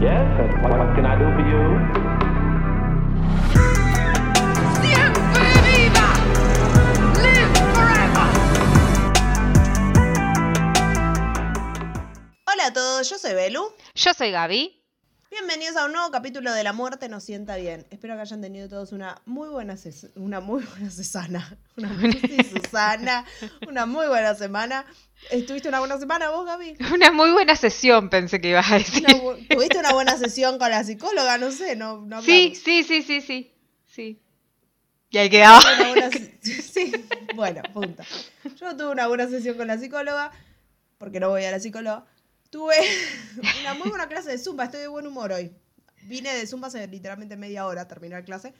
Yes, what, what can I do for you? Siempre viva! Live forever! Hola a todos, yo soy Belu. Yo soy Gaby. Bienvenidos a un nuevo capítulo de La Muerte nos sienta bien. Espero que hayan tenido todos una muy buena una muy buena Susana, una muy Susana, una muy buena semana. ¿Estuviste una buena semana vos, Gaby? Una muy buena sesión, pensé que ibas a decir. Una ¿Tuviste una buena sesión con la psicóloga? No sé, no, no Sí, sí, sí, sí, sí. Sí. Y ahí quedaba. Buena sí, bueno, punto. Yo tuve una buena sesión con la psicóloga, porque no voy a la psicóloga. Tuve una muy buena clase de Zumba, estoy de buen humor hoy. Vine de Zumba hace literalmente media hora a terminar clase,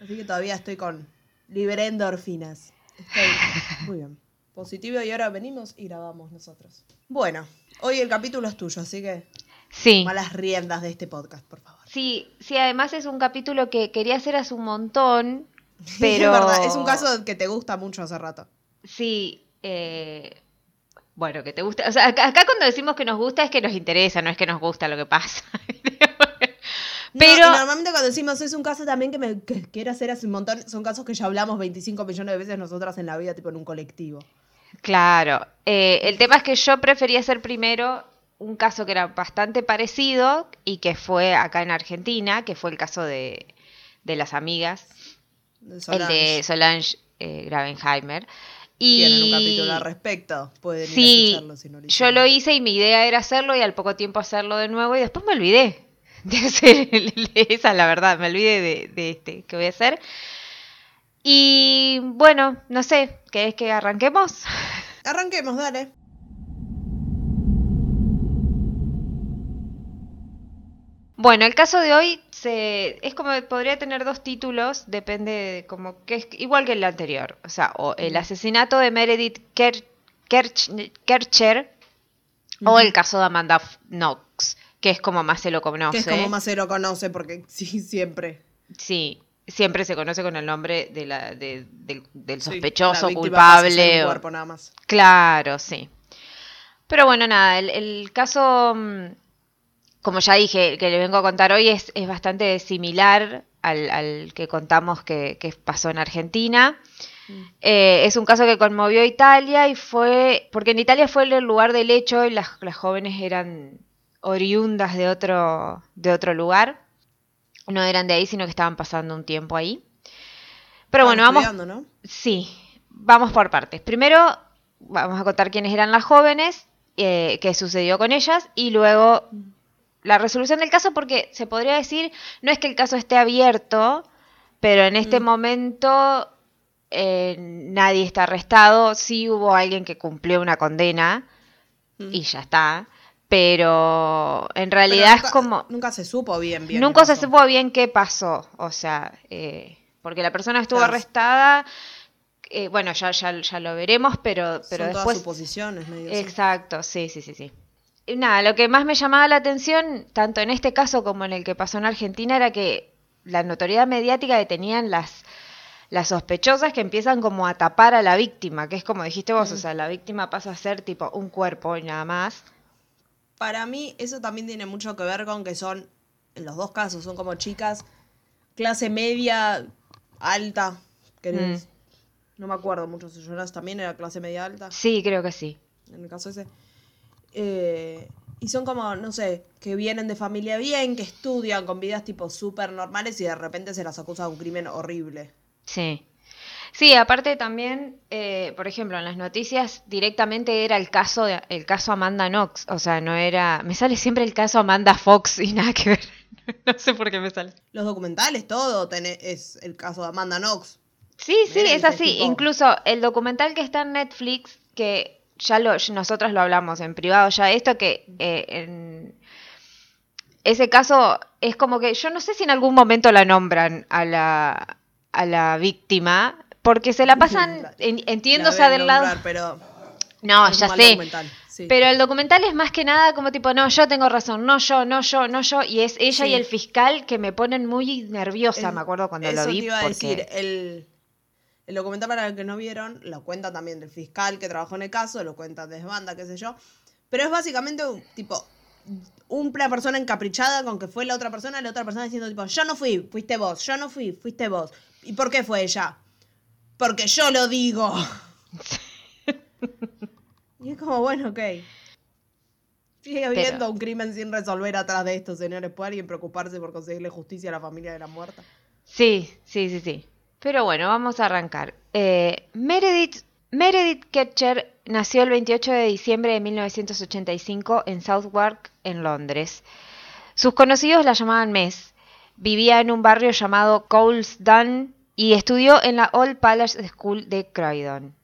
así que todavía estoy con libre endorfinas. Estoy muy bien. Positivo y ahora venimos y grabamos nosotros. Bueno, hoy el capítulo es tuyo, así que Sí. malas riendas de este podcast, por favor. Sí, sí, además es un capítulo que quería hacer hace un montón, es pero... verdad, es un caso que te gusta mucho hace rato. Sí, eh, bueno, que te gusta. O sea, acá, acá cuando decimos que nos gusta es que nos interesa, no es que nos gusta lo que pasa. Pero- normalmente cuando decimos es un caso también que me que quiero hacer hace un montón, son casos que ya hablamos 25 millones de veces nosotras en la vida, tipo en un colectivo. Claro, eh, el tema es que yo prefería hacer primero un caso que era bastante parecido y que fue acá en Argentina, que fue el caso de, de las amigas, De el Solange. de Solange eh, Gravenheimer. Y Tienen un capítulo al respecto, pueden ir a escucharlo si no lo yo lo hice y mi idea era hacerlo y al poco tiempo hacerlo de nuevo y después me olvidé de hacer esa es la verdad, me olvidé de, de este que voy a hacer. Y bueno, no sé, ¿querés que arranquemos? Arranquemos, dale. Bueno, el caso de hoy se, es como podría tener dos títulos, depende de como que es igual que el anterior, o sea, o el asesinato de Meredith Ker- Kerch- Kercher o el caso de Amanda Knox, que es como más se lo conoce. Que es como más se lo conoce, porque sí, siempre. Sí, siempre se conoce con el nombre de la, de- del, sospechoso, culpable. o- cuerpo nada más. Claro, sí. Pero bueno, nada, el, el caso, mm, como ya dije, que le vengo a contar hoy es, es bastante similar al, al que contamos que, que pasó en Argentina. Eh, es un caso que conmovió a Italia y fue, porque en Italia fue el lugar del hecho y las, las jóvenes eran oriundas de otro, de otro lugar. No eran de ahí, sino que estaban pasando un tiempo ahí. Pero bueno, vamos, ¿no? Sí, vamos por partes. Primero vamos a contar quiénes eran las jóvenes, eh, qué sucedió con ellas y luego la resolución del caso porque se podría decir, no es que el caso esté abierto, pero en este momento eh, nadie está arrestado, sí hubo alguien que cumplió una condena Mm. y ya está, pero en Pero realidad nunca- es como... Nunca se supo bien, bien. Nunca qué se pasó. supo bien qué pasó, o sea, eh, porque la persona estuvo Claro. arrestada, eh, bueno, ya, ya, ya lo veremos, pero, pero Son todas después... suposiciones, medio así. Exacto, sí, sí, sí, sí. Nada, lo que más me llamaba la atención, tanto en este caso como en el que pasó en Argentina, era que la notoriedad mediática que tenían las, las sospechosas que empiezan como a tapar a la víctima, que es como dijiste vos, o sea, la víctima pasa a ser tipo un cuerpo y nada más. Para mí eso también tiene mucho que ver con que son, en los dos casos, son como chicas clase media, alta, que Mm. no me acuerdo mucho si Jonas también era clase media alta, Sí, creo que sí. en el caso ese. Eh, y son como, no sé, que vienen de familia bien, que estudian con vidas tipo súper normales y de repente se las acusa de un crimen horrible. Sí. Sí, aparte también, eh, por ejemplo, en las noticias directamente era el caso de, el caso Amanda Knox, o sea, no era, me sale siempre el caso Amanda Fox y nada que ver. no sé por qué me sale. Los documentales, todo tenés- es el caso de Amanda Knox. Sí, sí, es así. tipo- Incluso el documental que está en Netflix, que ya lo, nosotros lo hablamos en privado ya, esto que eh, en ese caso es como que yo no sé si en algún momento la nombran a la, a la víctima, porque se la pasan, entiendo, La o sea, del lado... pero No, ya sé. sí. Pero el documental es más que nada como tipo, no, yo tengo razón, no yo, no yo, no yo. Y es ella Sí. y el fiscal que me ponen muy nerviosa, me acuerdo cuando eso lo vi. te iba a porque- decir, el, el documental para el que no vieron, lo cuenta también del fiscal que trabajó en el caso, lo cuenta desde banda, qué sé yo. Pero es básicamente un tipo una persona encaprichada con que fue la otra persona, la otra persona diciendo tipo, yo no fui, fuiste vos, yo no fui, fuiste vos. ¿Y por qué fue ella? Porque yo lo digo. y es como, bueno, ok. Sigue habiendo Pero- un crimen sin resolver atrás de esto, señores. ¿Puede alguien preocuparse por conseguirle justicia a la familia de la muerta? Sí, sí, sí, sí. Pero bueno, vamos a arrancar. Eh, Meredith, Ketcher nació el 28 de diciembre de 1985 en Southwark, en Londres. Sus conocidos la llamaban Mess. Vivía en un barrio llamado Colesdon y estudió en la Old Palace School de Croydon.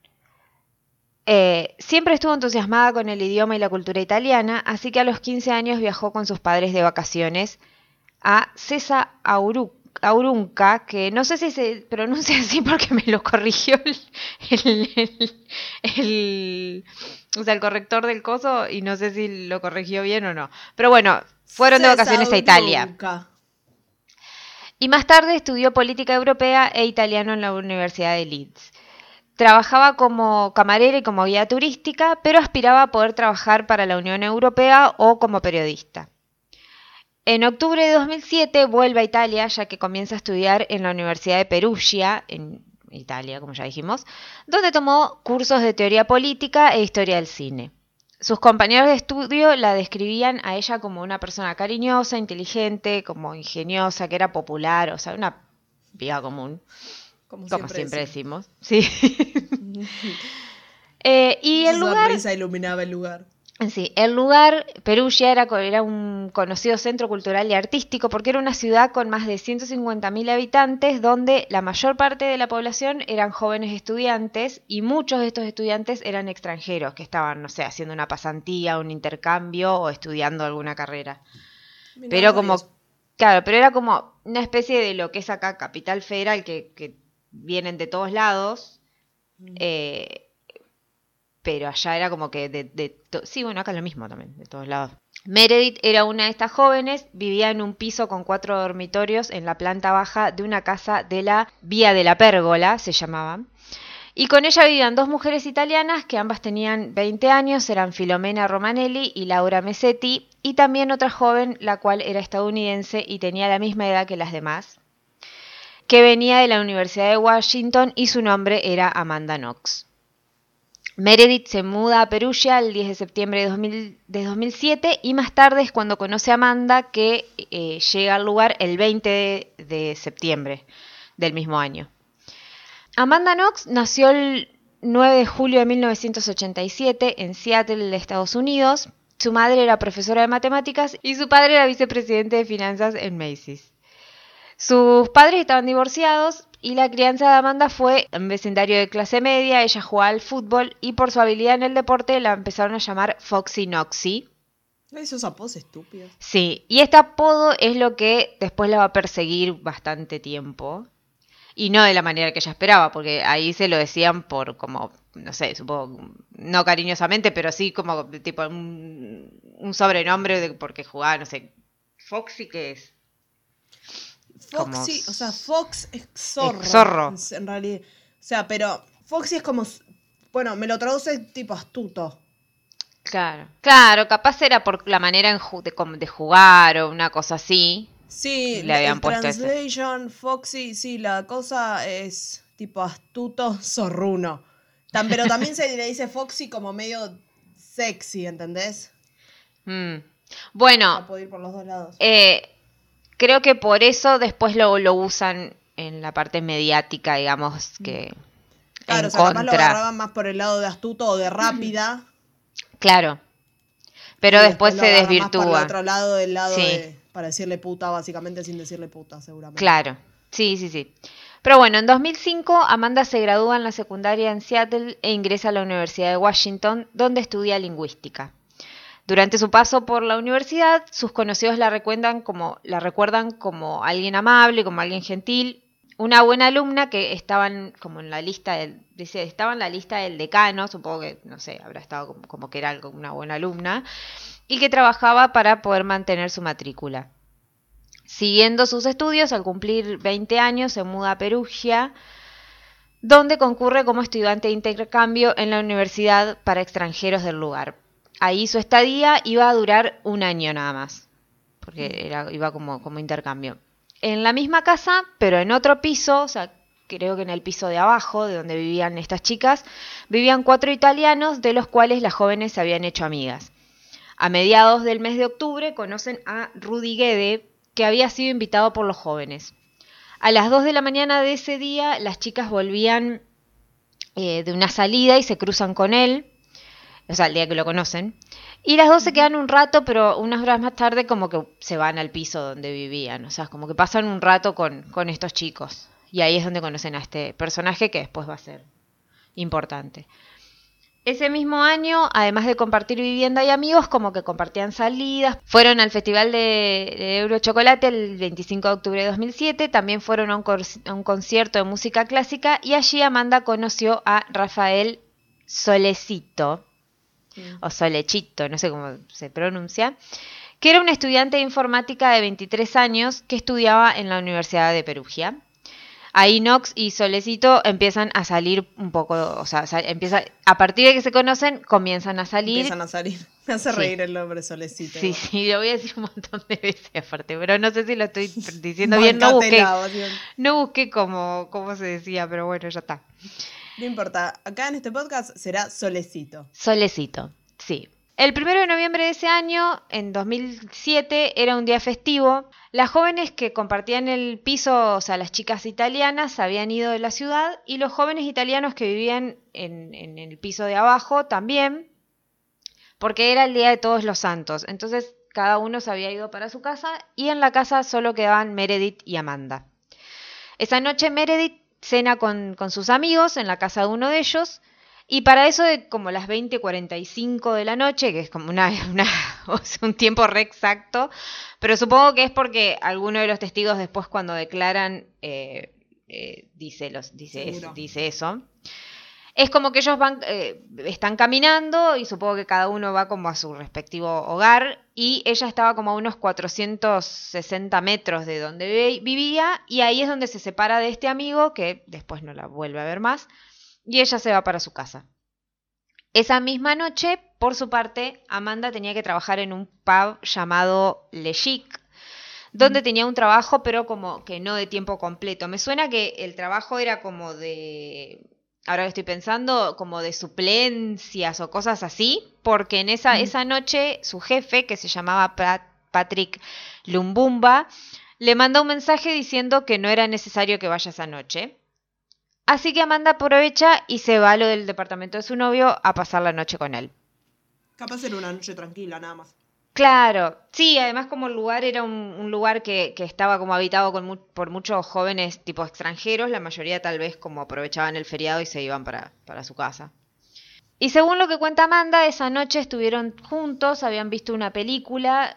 Eh, siempre estuvo entusiasmada con el idioma y la cultura italiana, así que a los 15 años viajó con sus padres de vacaciones a Cesa Auru- Aurunca, que no sé si se pronuncia así porque me lo corrigió el, el- el- el- o sea, el corrector del coso y no sé si lo corrigió bien o no. Pero bueno, fueron de vacaciones a Italia. Y más tarde estudió política europea e italiano en la Universidad de Leeds. Trabajaba como camarera y como guía turística, pero aspiraba a poder trabajar para la Unión Europea o como periodista. En octubre de 2007 vuelve a Italia, ya que comienza a estudiar en la Universidad de Perugia, en Italia, como ya dijimos, donde tomó cursos de teoría política e historia del cine. Sus compañeros de estudio la describían a ella como una persona cariñosa, inteligente, como ingeniosa, que era popular, o sea, una piba común, Como, como siempre, decimos. decimos. Sí. Eh, y el Su lugar, sonrisa iluminaba el lugar. Sí, el lugar, Perugia era, era un conocido centro cultural y artístico porque era una ciudad con más de 150.000 habitantes donde la mayor parte de la población eran jóvenes estudiantes y muchos de estos estudiantes eran extranjeros que estaban, no sé, haciendo una pasantía, un intercambio o estudiando alguna carrera. Pero como, claro, pero era como una especie de lo que es acá Capital Federal, que, que vienen de todos lados, Mm. eh, pero allá era como que de, de sí, bueno, acá es lo mismo también, de todos lados. Meredith era una de estas jóvenes, vivía en un piso con cuatro dormitorios en la planta baja de una casa de la Vía de la Pérgola, se llamaba. Y con ella vivían dos mujeres italianas que ambas tenían 20 años, eran Filomena Romanelli y Laura Mesetti, y también otra joven, la cual era estadounidense y tenía la misma edad que las demás, que venía de la Universidad de Washington y su nombre era Amanda Knox. Meredith se muda a Perugia el 10 de septiembre de, 2000 de 2007 y más tarde es cuando conoce a Amanda que eh, llega al lugar el 20 de, de septiembre del mismo año. Amanda Knox nació el 9 de julio de 1987 en Seattle, Estados Unidos. Su madre era profesora de matemáticas y su padre era vicepresidente de finanzas en Macy's. Sus padres estaban divorciados y la crianza de Amanda fue en vecindario de clase media. Ella jugaba al fútbol y por su habilidad en el deporte la empezaron a llamar Foxy Noxy. Esos apodos estúpidos. Sí, y este apodo es lo que después la va a perseguir bastante tiempo. Y no de la manera que ella esperaba, porque ahí se lo decían por como, no sé, supongo, no cariñosamente, pero sí como tipo un, un sobrenombre de, porque jugaba, no sé, Foxy que es. Como Foxy, s- o sea, Fox es zorro. Es zorro. En realidad. O sea, pero Foxy es como. Bueno, me lo traduce tipo astuto. Claro. Claro, capaz era por la manera en ju- de, como de jugar o una cosa así. Sí, Le habían el puesto ese. translation, Foxy, sí, la cosa es tipo astuto, zorruno. Pero también se le dice Foxy como medio sexy, ¿entendés? Mm. O Bueno, sea, puede ir por los dos lados. Eh, creo que por eso después lo, lo usan en la parte mediática, digamos, que claro, en o sea, capaz lo agarraban más por el lado de astuto o de rápida. Claro. Pero y después lo se más por el desvirtúa. otro lado del lado Sí. de. Para decirle puta, básicamente sin decirle puta, seguramente. Claro. Sí, sí, sí. Pero bueno, en 2005 Amanda se gradúa en la secundaria en Seattle e ingresa a la Universidad de Washington, donde estudia lingüística. Durante su paso por la universidad, sus conocidos la recuerdan como, la recuerdan como alguien amable, como alguien gentil, una buena alumna que estaban como en la lista del, dice, estaba en la lista del decano, supongo que, no sé, habrá estado como, como que era una buena alumna, y que trabajaba para poder mantener su matrícula. Siguiendo sus estudios, al cumplir 20 años, se muda a Perugia, donde concurre como estudiante de intercambio en la universidad para extranjeros del lugar. Ahí su estadía iba a durar un año nada más, porque era, iba como, como intercambio. En la misma casa, pero en otro piso, o sea, creo que en el piso de abajo, de donde vivían estas chicas, vivían cuatro italianos, de los cuales las jóvenes se habían hecho amigas. A mediados del mes de octubre conocen a Rudy Guede, que había sido invitado por los jóvenes. A las 2 de la mañana de ese día, las chicas volvían eh, de una salida y se cruzan con él, o sea, el día que lo conocen. Y las dos se quedan un rato, pero unas horas más tarde como que se van al piso donde vivían, o sea, como que pasan un rato con, con estos chicos. Y ahí es donde conocen a este personaje que después va a ser importante. Ese mismo año, además de compartir vivienda y amigos, como que compartían salidas, fueron al Festival de, de Eurochocolate el 25 de octubre de 2007, también fueron a un, a un concierto de música clásica y allí Amanda conoció a Rafael Solecito, o Solechito, no sé cómo se pronuncia, que era un estudiante de informática de 23 años que estudiaba en la Universidad de Perugia. Ahí Nox y Solecito empiezan a salir un poco, o sea, empieza, a partir de que se conocen, comienzan a salir. Empiezan a salir. Me hace Sí. reír el nombre solecito. Sí, igual. sí, lo voy a decir un montón de veces aparte, pero no sé si lo estoy diciendo bien, no busqué, no busqué cómo, cómo se decía, pero bueno, ya está. No importa. Acá en este podcast será solecito. Solecito, sí. El primero de noviembre de ese año, en 2007, era un día festivo. Las jóvenes que compartían el piso, o sea, las chicas italianas, habían ido de la ciudad y los jóvenes italianos que vivían en, en el piso de abajo también, porque era el día de todos los santos. Entonces, cada uno se había ido para su casa y en la casa solo quedaban Meredith y Amanda. Esa noche Meredith cena con, con sus amigos en la casa de uno de ellos y para eso de como las 20:45 de la noche, que es como una, un tiempo re exacto, pero supongo que es porque alguno de los testigos después cuando declaran eh, eh, dice, los, dice, es- dice eso. Es como que ellos van, eh, están caminando y supongo que cada uno va como a su respectivo hogar y ella estaba como a unos 460 metros de donde vi- vivía y ahí es donde se separa de este amigo que después no la vuelve a ver más y ella se va para su casa. Esa misma noche, por su parte, Amanda tenía que trabajar en un pub llamado Le Chic, donde tenía un trabajo, pero como que no de tiempo completo. Me suena que el trabajo era como de, ahora que estoy pensando, como de suplencias o cosas así, porque en esa, esa noche su jefe, que se llamaba Pat- Patrick Lumbumba, le manda un mensaje diciendo que no era necesario que vaya esa noche. Así que Amanda aprovecha y se va a lo del departamento de su novio a pasar la noche con él. Capaz era una noche tranquila, nada más. Claro, sí, además como el lugar era un, lugar que, estaba como habitado con por muchos jóvenes tipo extranjeros, la mayoría tal vez como aprovechaban el feriado y se iban para, para su casa. Y según lo que cuenta Amanda, esa noche estuvieron juntos, habían visto una película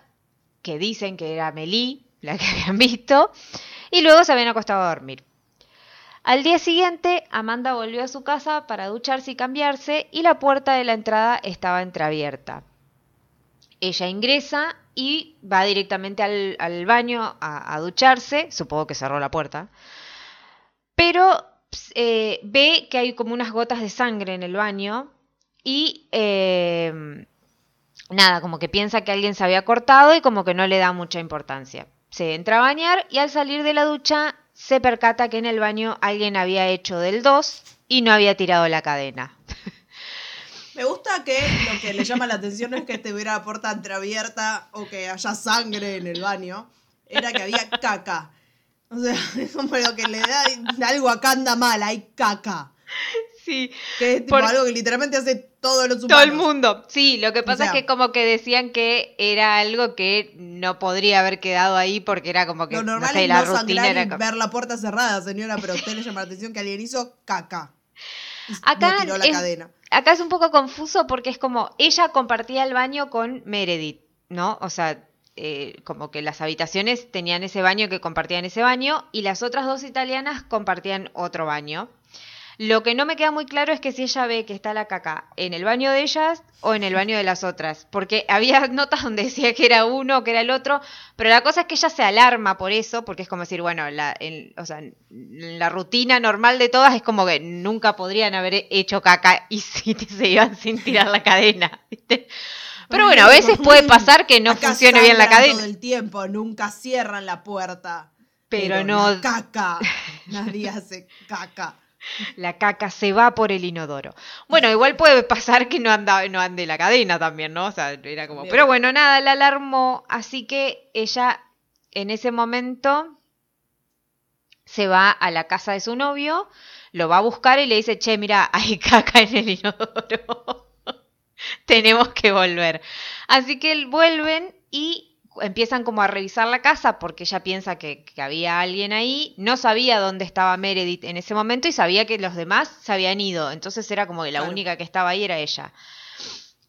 que dicen que era Melí, la que habían visto, y luego se habían acostado a dormir. Al día siguiente, Amanda volvió a su casa para ducharse y cambiarse y la puerta de la entrada estaba entreabierta. Ella ingresa y va directamente al, baño a, ducharse, supongo que cerró la puerta, pero eh, ve que hay como unas gotas de sangre en el baño y eh, nada, como que piensa que alguien se había cortado y como que no le da mucha importancia. Se entra a bañar y al salir de la ducha se percata que en el baño alguien había hecho del 2 y no había tirado la cadena. Me gusta que lo que le llama la atención no es que estuviera la puerta entreabierta o que haya sangre en el baño, era que había caca. O sea, es como lo que le da algo acá anda mal, hay caca. Sí, Que es tipo Por- algo que literalmente hace todos los humanos. Todo el mundo. Sí, lo que pasa sea- es que como que decían que era algo que no podría haber quedado ahí porque era como que Lo no normal sé, es la no rutina era como- ver la puerta cerrada, señora, pero a usted le llama la atención que alguien hizo caca. Acá no tiró la es, cadena. acá es un poco confuso porque es como ella compartía el baño con Meredith, ¿no? O sea, eh, como que las habitaciones tenían ese baño que compartían ese baño y las otras dos italianas compartían otro baño. Lo que no me queda muy claro es que si ella ve que está la caca en el baño de ellas o en el baño de las otras. Porque había notas donde decía que era uno o que era el otro. Pero la cosa es que ella se alarma por eso, porque es como decir, bueno, la, en, o sea, en la rutina normal de todas es como que nunca podrían haber hecho caca y si se iban sin tirar la cadena. ¿viste? Pero bueno, a veces puede pasar que no Acá funcione bien la cadena. Todo el tiempo, nunca cierran la puerta. Pero no- la caca. Nadie hace caca. La caca se va por el inodoro. Bueno, igual puede pasar que no anda, no ande la cadena también, ¿no? O sea, era como. Pero bueno, nada, la alarmó. Así que ella en ese momento se va a la casa de su novio, lo va a buscar y le dice, che, mira, hay caca en el inodoro. Tenemos que volver. Así que vuelven y empiezan como a revisar la casa porque ella piensa que, que había alguien ahí. No sabía dónde estaba Meredith en ese momento y sabía que los demás se habían ido. Entonces era como que la Claro. única que estaba ahí era ella.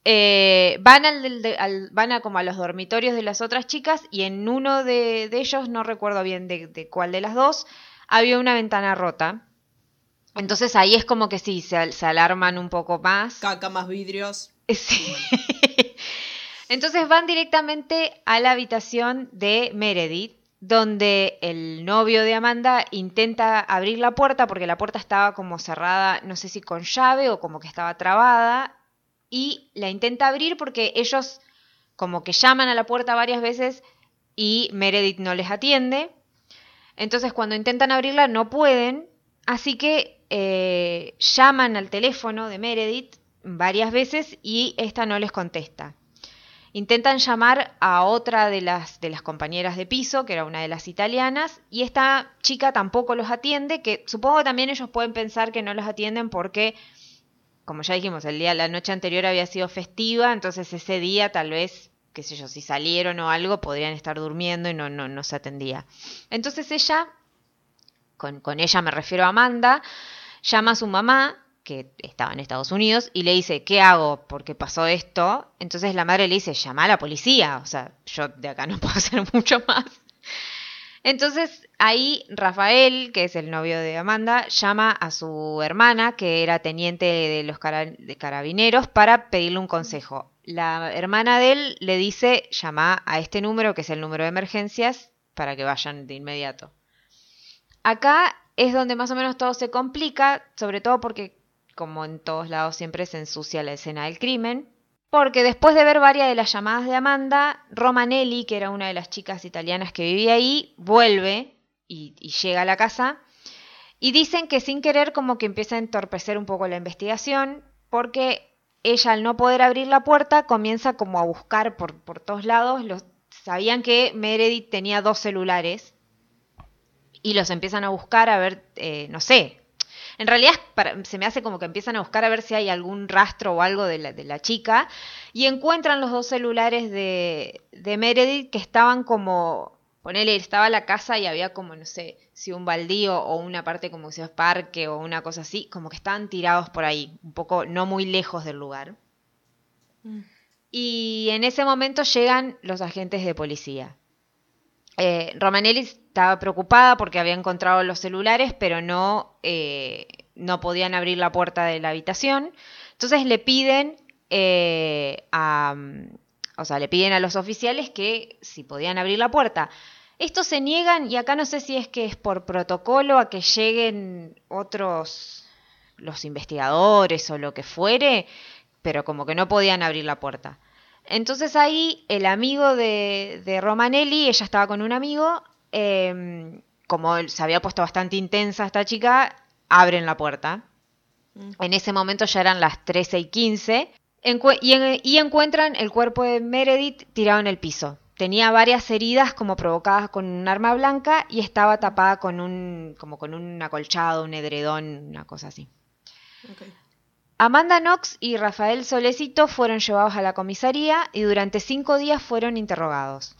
Eh, van, al, al- van a como a los dormitorios de las otras chicas y en uno de, de ellos, no recuerdo bien de, de cuál de las dos, había una ventana rota. Entonces ahí es como que sí, se, se alarman un poco más. Caca más vidrios. Sí. Entonces van directamente a la habitación de Meredith, donde el novio de Amanda intenta abrir la puerta porque la puerta estaba como cerrada, no sé si con llave o como que estaba trabada, y la intenta abrir porque ellos como que llaman a la puerta varias veces y Meredith no les atiende. Entonces cuando intentan abrirla no pueden, así que eh, llaman al teléfono de Meredith varias veces y esta no les contesta. Intentan llamar a otra de las, de las compañeras de piso, que era una de las italianas, y esta chica tampoco los atiende, que supongo que también ellos pueden pensar que no los atienden porque, como ya dijimos, el día, la noche anterior había sido festiva, entonces ese día tal vez, qué sé yo, si salieron o algo, podrían estar durmiendo y no, no, no se atendía. Entonces ella, con, con ella me refiero a Amanda, llama a su mamá, que estaba en Estados Unidos, y le dice, ¿qué hago? Porque pasó esto. Entonces la madre le dice, llama a la policía. O sea, yo de acá no puedo hacer mucho más. Entonces ahí Rafael, que es el novio de Amanda, llama a su hermana, que era teniente de los carabineros, para pedirle un consejo. La hermana de él le dice, llama a este número, que es el número de emergencias, para que vayan de inmediato. Acá es donde más o menos todo se complica, sobre todo porque, como en todos lados, siempre se ensucia la escena del crimen. Porque después de ver varias de las llamadas de Amanda, Romanelli, que era una de las chicas italianas que vivía ahí, vuelve y, llega a la casa. Y dicen que sin querer como que empieza a entorpecer un poco la investigación, porque ella al no poder abrir la puerta comienza como a buscar por, por todos lados. Los, sabían que Meredith tenía dos celulares y los empiezan a buscar a ver, eh, no sé. En realidad para- se me hace como que empiezan a buscar a ver si hay algún rastro o algo de la, de la chica y encuentran los dos celulares de, de Meredith que estaban como, ponele, estaba la casa y había como, no sé, si un baldío o una parte como si es parque o una cosa así, como que estaban tirados por ahí, un poco no muy lejos del lugar. Y en ese momento llegan los agentes de policía. Eh, Romanelli estaba preocupada porque había encontrado los celulares, pero no, eh, no podían abrir la puerta de la habitación. Entonces le piden eh, a, o sea, le piden a los oficiales que si podían abrir la puerta. Estos se niegan y acá no sé si es que es por protocolo a que lleguen otros, los investigadores o lo que fuere, pero como que no podían abrir la puerta. Entonces ahí el amigo de, de Romanelli, ella estaba con un amigo, eh, como se había puesto bastante intensa esta chica, abren la puerta. En ese momento ya eran las 13 y 15 encue- y, en- y encuentran el cuerpo de Meredith tirado en el piso. Tenía varias heridas como provocadas con un arma blanca y estaba tapada con un, como con un acolchado, un edredón, una cosa así. Amanda Knox y Rafael Solecito fueron llevados a la comisaría y durante cinco días fueron interrogados.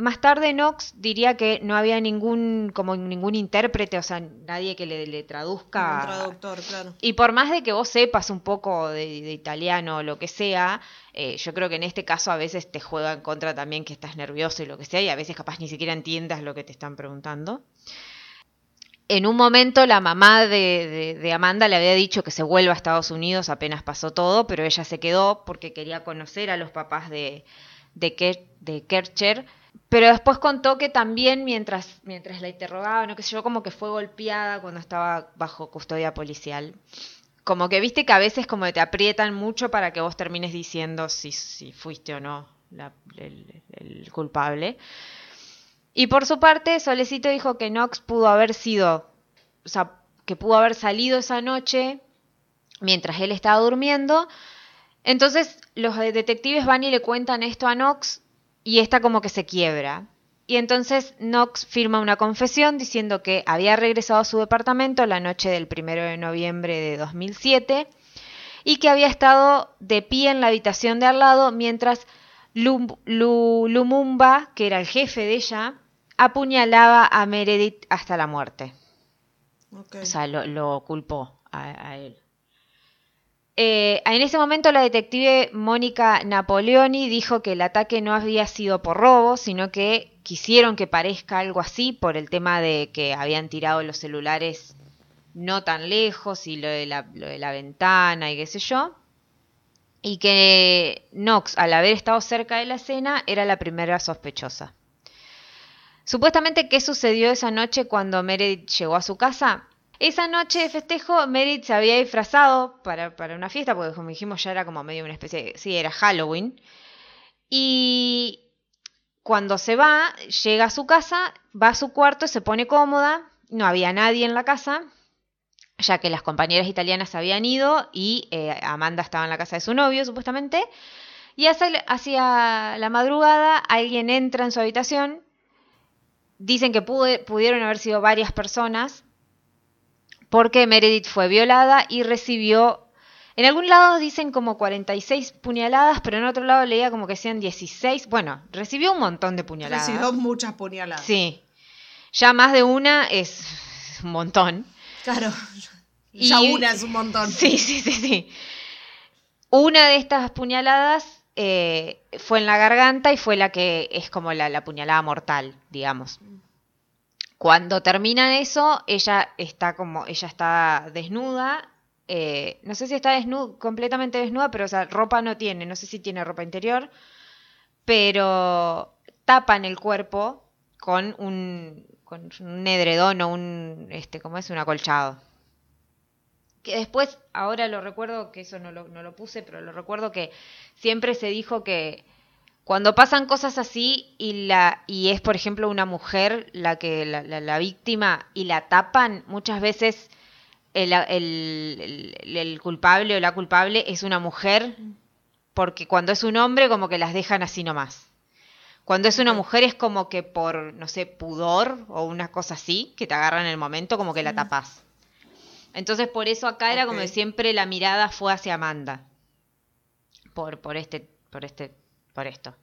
Más tarde Knox diría que no había ningún, como ningún intérprete, o sea, nadie que le, le traduzca. Un traductor, claro. Y por más de que vos sepas un poco de, de italiano o lo que sea, eh, yo creo que en este caso a veces te juega en contra también que estás nervioso y lo que sea, y a veces capaz ni siquiera entiendas lo que te están preguntando. en un momento la mamá de, de- de Amanda le había dicho que se vuelva a Estados Unidos apenas pasó todo, pero ella se quedó porque quería conocer a los papás de, de, Ker- de Kercher. Pero después contó que también mientras, mientras la interrogaban, no qué sé yo, como que fue golpeada cuando estaba bajo custodia policial. Como que viste que a veces como que te aprietan mucho para que vos termines diciendo si, si fuiste o no el, culpable. Y por su parte, Solecito dijo que Knox pudo haber sido, o sea, que pudo haber salido esa noche mientras él estaba durmiendo. Entonces los de- detectives van y le cuentan esto a Knox y esta como que se quiebra. Y entonces Knox firma una confesión diciendo que había regresado a su departamento la noche del 1 de noviembre de 2007 y que había estado de pie en la habitación de al lado mientras Lum- Lu- Lumumba, que era el jefe de ella, apuñalaba a Meredith hasta la muerte. O sea, lo, lo culpó a, a él. Eh, en ese momento la detective Mónica Napoleoni dijo que el ataque no había sido por robo, sino que quisieron que parezca algo así por el tema de que habían tirado los celulares no tan lejos y lo de la, lo de la ventana y qué sé yo. Y que Knox, al haber estado cerca de la escena, era la primera sospechosa. Supuestamente, ¿qué sucedió esa noche cuando Meredith llegó a su casa? Esa noche de festejo, Meredith se había disfrazado para, para una fiesta, porque como dijimos ya era como medio una especie de... Sí, era Halloween. Y cuando se va, llega a su casa, va a su cuarto, se pone cómoda, no había nadie en la casa, ya que las compañeras italianas habían ido y eh, Amanda estaba en la casa de su novio, supuestamente. Y hacia, hacia la madrugada, alguien entra en su habitación. Dicen que pudieron haber sido varias personas, porque Meredith fue violada y recibió, en algún lado dicen como 46 puñaladas, pero en otro lado leía como que sean 16. Bueno, recibió un montón de puñaladas. Recibió muchas puñaladas. Sí. Ya más de una es un montón. Claro. Y- Ya una es un montón. Sí, sí, sí, sí. Una de estas puñaladas eh, fue en la garganta y fue la que es como la, la puñalada mortal, digamos. Cuando termina eso, ella está como, ella está desnuda. eh, no sé si está completamente desnuda, pero ropa no tiene, no sé si tiene ropa interior, pero tapan el cuerpo con un, con un edredón o un, este, ¿cómo es? Un acolchado que después, ahora lo recuerdo, que eso no lo puse, pero lo recuerdo que siempre se dijo que cuando pasan cosas así y, la, y es, por ejemplo, una mujer la, que, la, la- la víctima y la tapan, muchas veces el, el- el- el culpable o la culpable es una mujer, porque cuando es un hombre como que las dejan así nomás. Cuando es una mujer es como que por, no sé, pudor o una cosa así, que te agarran en el momento, como que la tapas. Entonces por eso acá era como que siempre la mirada fue hacia Amanda. Por, por este, por este, por esto.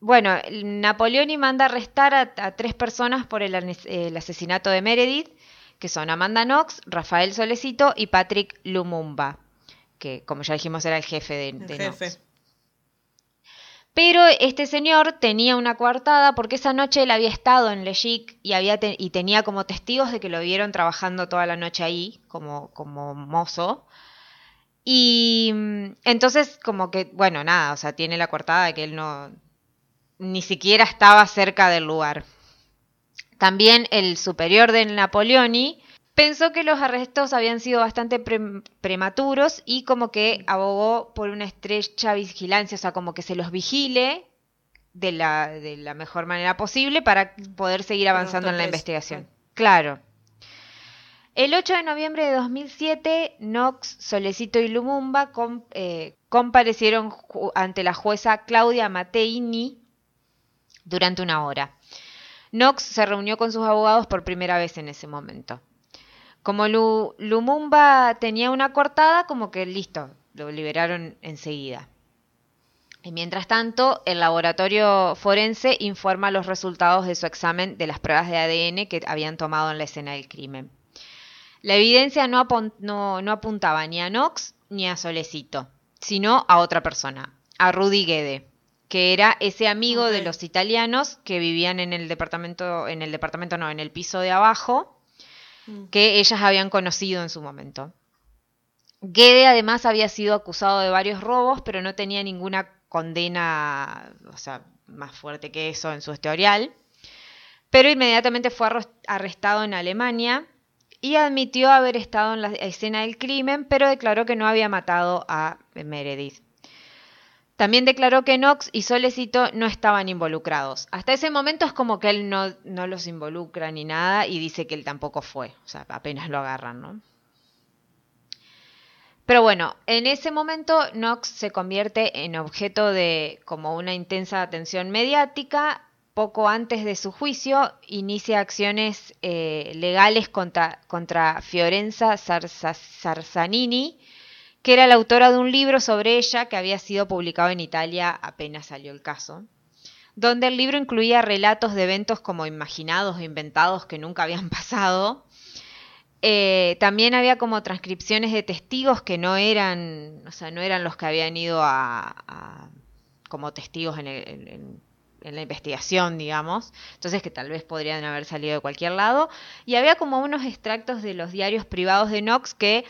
Bueno, Napoleoni manda arrestar a, a tres personas por el, asesinato de Meredith, que son Amanda Knox, Rafael Solecito y Patrick Lumumba, que como ya dijimos era el jefe de, El de jefe. Knox. Pero este señor tenía una coartada porque esa noche él había estado en Lechic y, había te- y tenía como testigos de que lo vieron trabajando toda la noche ahí como, como mozo. Y mm, entonces como que, bueno, nada, o sea, tiene la coartada de que él no ni siquiera estaba cerca del lugar. También el superior de Napoleoni pensó que los arrestos habían sido bastante pre- prematuros y como que abogó por una estrecha vigilancia, o sea, como que se los vigile de la, de la mejor manera posible para poder seguir avanzando en la investigación. Claro. El 8 de noviembre de 2007, Knox, Solecito y Lumumba eh, comparecieron ante la jueza Claudia Mateini durante una hora. Knox se reunió con sus abogados por primera vez en ese momento. Como Lu- Lumumba tenía una cortada, como que listo, lo liberaron enseguida. Y mientras tanto, el laboratorio forense informa los resultados de su examen de las pruebas de ADN que habían tomado en la escena del crimen. La evidencia no, apun- no- no apuntaba ni a Knox ni a Solecito, sino a otra persona, a Rudy Guede, que era ese amigo de los italianos que vivían en el departamento, en el departamento no, en el piso de abajo, que ellas habían conocido en su momento. Guede además había sido acusado de varios robos, pero no tenía ninguna condena, o sea, más fuerte que eso en su historial. Pero inmediatamente fue arrestado en Alemania y admitió haber estado en la escena del crimen, pero declaró que no había matado a Meredith. También declaró que Knox y Solecito no estaban involucrados. Hasta ese momento es como que él no, no los involucra ni nada y dice que él tampoco fue. O sea, apenas lo agarran, ¿no? Pero bueno, en ese momento Knox se convierte en objeto de como una intensa atención mediática. Poco antes de su juicio, inicia acciones eh, legales contra, Fiorenza Zarzanini, que era la autora de un libro sobre ella que había sido publicado en Italia apenas salió el caso, donde el libro incluía relatos de eventos como imaginados o inventados que nunca habían pasado. Eh, también había como transcripciones de testigos que no eran, o sea, no eran los que habían ido a, a- como testigos en, el- en- en- la investigación, digamos. Entonces que tal vez podrían haber salido de cualquier lado. Y había como unos extractos de los diarios privados de Knox que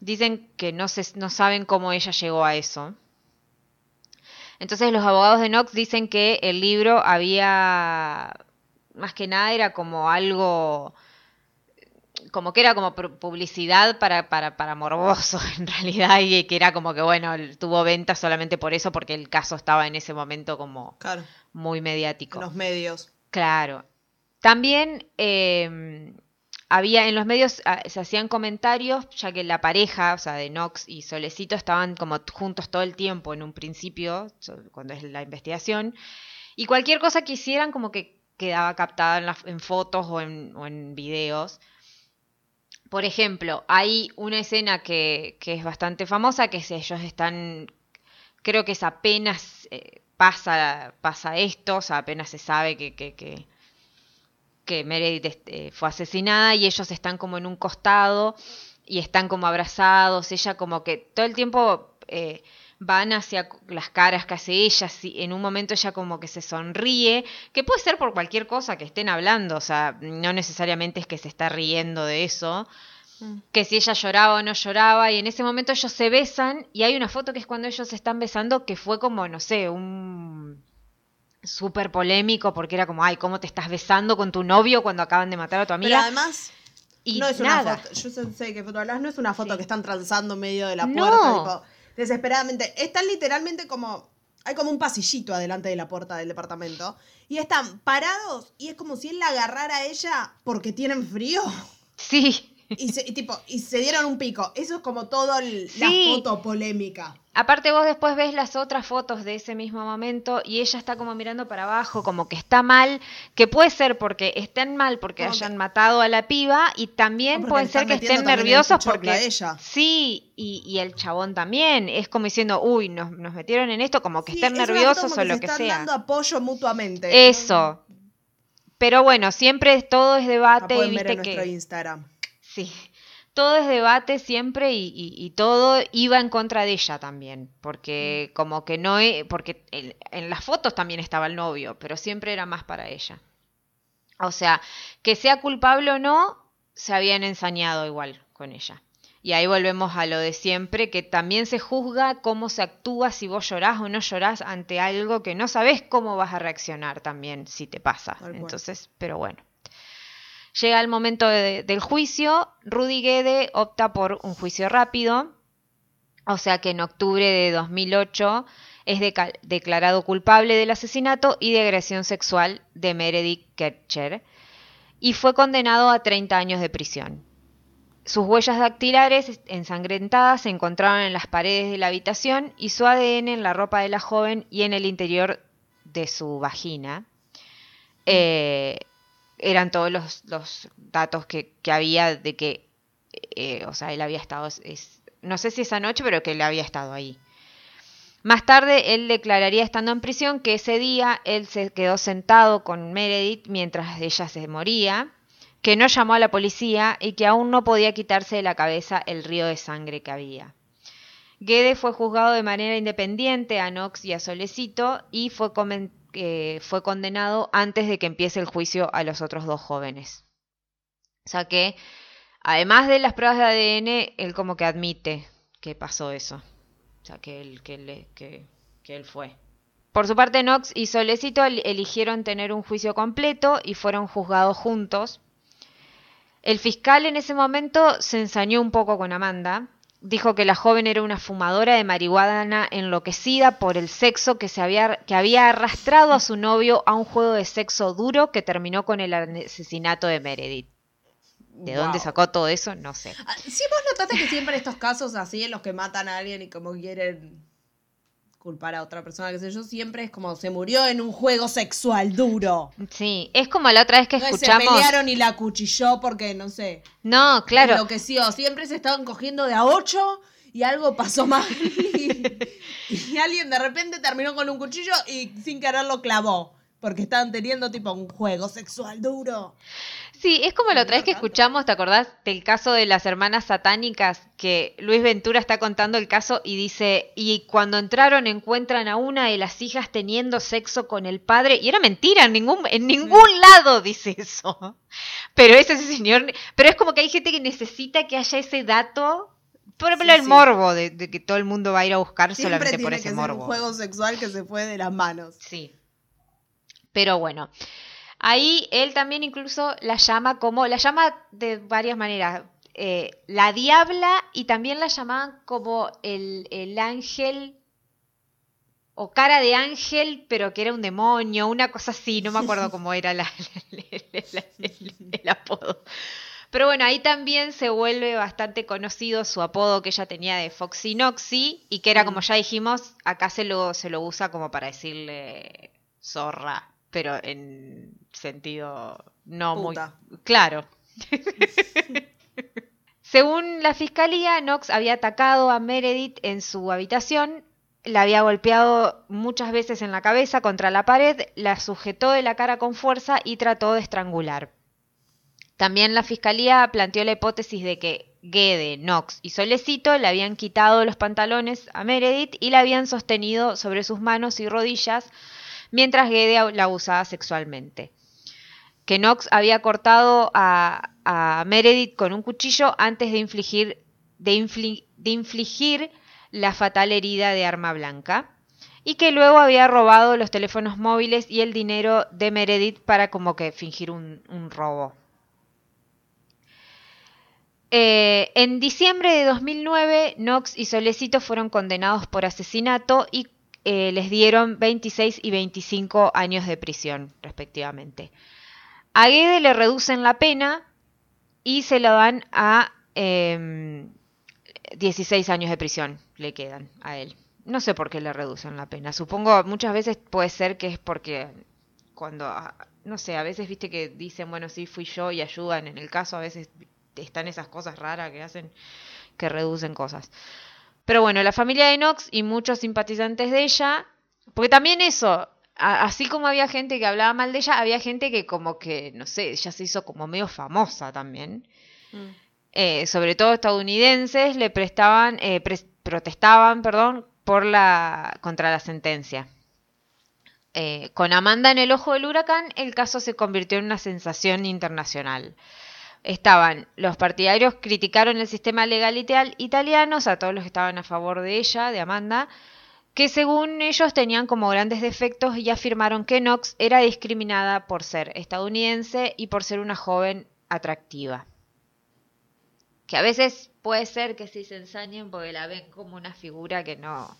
dicen que no, se, no saben cómo ella llegó a eso. Entonces los abogados de Knox dicen que el libro había, más que nada era como algo, como que era como pu- publicidad para, para, para morboso en realidad y que era como que bueno, tuvo ventas solamente por eso porque el caso estaba en ese momento como Claro, muy mediático. en los medios. Claro. También eh, había en los medios ah, se hacían comentarios, ya que la pareja, o sea, de Knox y Solecito estaban como juntos todo el tiempo en un principio, cuando es la investigación, y cualquier cosa que hicieran como que quedaba captada en, las- en fotos o en, o en videos. Por ejemplo, hay una escena que, que es bastante famosa, que es ellos están, creo que es apenas eh, pasa, pasa esto, o sea, apenas se sabe que, que, que, que Meredith este, fue asesinada y ellos están como en un costado y están como abrazados, ella como que todo el tiempo eh, van hacia las caras que hace ella, si en un momento ella como que se sonríe, que puede ser por cualquier cosa que estén hablando, o sea, no necesariamente es que se está riendo de eso, que si ella lloraba o no lloraba, y en ese momento ellos se besan, y hay una foto que es cuando ellos se están besando, que fue como, no sé, un súper polémico, porque era como, ay, ¿cómo te estás besando con tu novio cuando acaban de matar a tu Pero amiga? además, y no es nada. una foto. Yo sé, qué foto hablas, no es una foto Sí. que están transando en medio de la No. puerta, tipo, desesperadamente. Están literalmente como. Hay como un pasillito adelante de la puerta del departamento. Y están parados y es como si él la agarrara a ella porque tienen frío. Sí. Y se, y tipo, y se dieron un pico. Eso es como Sí. la foto polémica. Aparte vos después ves las otras fotos de ese mismo momento y ella está como mirando para abajo, como que está mal, que puede ser porque estén mal porque que- hayan matado a la piba y también le ser que estén nerviosos porque ella. sí, y, y el chabón también, es como diciendo, uy, nos, nos metieron en esto, como que Sí, estén es nerviosos o lo se que están sea. dando apoyo mutuamente. Eso. Pero bueno, siempre todo es debate y pueden ver viste en nuestro que Instagram. Sí, todo es debate siempre y, y- y todo iba en contra de ella también, porque como que no, e- porque en, las fotos también estaba el novio, pero siempre era más para ella. O sea, que sea culpable o no, se habían ensañado igual con ella. Y ahí volvemos a lo de siempre, que también se juzga cómo se actúa si vos llorás o no llorás ante algo que no sabés cómo vas a reaccionar también si te pasa. Entonces, pero bueno. Llega el momento de- del juicio, Rudy Guede opta por un juicio rápido, o sea que en octubre de 2008 es declarado culpable del asesinato y de agresión sexual de Meredith Kercher y fue condenado a 30 años de prisión. Sus huellas dactilares ensangrentadas se encontraron en las paredes de la habitación y su ADN en la ropa de la joven y en el interior de su vagina. Eh, eran todos los, datos que, había de que, eh, o sea, él había estado, es- es- no sé si esa noche, pero que él había estado ahí. Más tarde, él declararía estando en prisión que ese día él se quedó sentado con Meredith mientras ella se moría, que no llamó a la policía y que aún no podía quitarse de la cabeza el río de sangre que había. Guede fue juzgado de manera independiente a Knox y a Solecito y fue, comen- fue condenado antes de que empiece el juicio a los otros dos jóvenes. O sea que Además de las pruebas de ADN, él como que admite que pasó eso. O sea, que él, que él, fue. Por su parte, Knox y Solecito el- eligieron tener un juicio completo y fueron juzgados juntos. El fiscal en ese momento se ensañó un poco con Amanda. Dijo que la joven era una fumadora de marihuana enloquecida por el sexo que, se había, que había arrastrado a su novio a un juego de sexo duro que terminó con el asesinato de Meredith. ¿De dónde sacó todo eso? No sé. Ah, Sí, vos notaste que siempre estos casos así, en los que matan a alguien y como quieren culpar a otra persona, qué sé yo, siempre es como se murió en un juego sexual duro. Sí, es como la otra vez que No se pelearon y la cuchilló porque, no sé, No, claro. enloqueció. Siempre se estaban cogiendo de a ocho y algo pasó mal. Y, y alguien de repente terminó con un cuchillo y sin querer lo clavó. Porque estaban teniendo tipo un juego sexual duro. Sí, es como la otra vez que escuchamos, ¿te acordás del caso de las hermanas satánicas? Que Luis Ventura está contando el caso y dice, y cuando entraron encuentran a una de las hijas teniendo sexo con el padre, y era mentira, en ningún, en ningún lado dice eso. Pero ese señor, pero es como que hay gente que necesita que haya ese dato, por ejemplo, Sí, el sí. morbo de, de que todo el mundo va a ir a buscar Siempre solamente tiene por que ese ser morbo. un juego sexual que se fue de las manos. Sí. Pero bueno, ahí él también incluso la llama como, la llama de varias maneras. eh, la diabla y también la llamaban como el, el ángel o cara de ángel, pero que era un demonio, una cosa así, no me acuerdo cómo era la- el, el- el- el apodo. Pero bueno, ahí también se vuelve bastante conocido su apodo que ella tenía de Foxy Noxy y que era, como ya dijimos, acá se lo, se lo usa como para decirle zorra, pero en sentido no Puta. muy claro. Según la fiscalía, Knox había atacado a Meredith en su habitación, la había golpeado muchas veces en la cabeza contra la pared, la sujetó de la cara con fuerza y trató de estrangular. También la fiscalía planteó la hipótesis de que Gede, Knox y Solecito le habían quitado los pantalones a Meredith y la habían sostenido sobre sus manos y rodillas mientras Gede la abusaba sexualmente. Que Knox había cortado a, a Meredith con un cuchillo antes de infligir, de, infli- de infligir la fatal herida de arma blanca y que luego había robado los teléfonos móviles y el dinero de Meredith para como que fingir un, un robo. Eh, en diciembre de 2009, Knox y Solecito fueron condenados por asesinato y eh, les dieron 26 y 25 años de prisión, respectivamente. A Guede le reducen la pena y se lo dan a eh, 16 años de prisión, le quedan a él. No sé por qué le reducen la pena. Supongo muchas veces puede ser que es porque cuando, ah, no sé, a veces viste que dicen, bueno, sí, fui yo y ayudan. En el caso a veces están esas cosas raras que hacen que reducen cosas. Pero bueno, la familia de Knox y muchos simpatizantes de ella, porque también eso, así como había gente que hablaba mal de ella, había gente que como que, no sé, ya se hizo como medio famosa también. Eh, sobre todo estadounidenses le prestaban, eh, pres- protestaban, perdón, por la contra la sentencia. Eh, con Amanda en el ojo del huracán, el caso se convirtió en una sensación internacional. Estaban los partidarios criticaron el sistema legal ital- italiano, o sea, todos los que estaban a favor de ella, de Amanda, que según ellos tenían como grandes defectos y afirmaron que Knox era discriminada por ser estadounidense y por ser una joven atractiva. Que a veces puede ser que sí se ensañen porque la ven como una figura que no,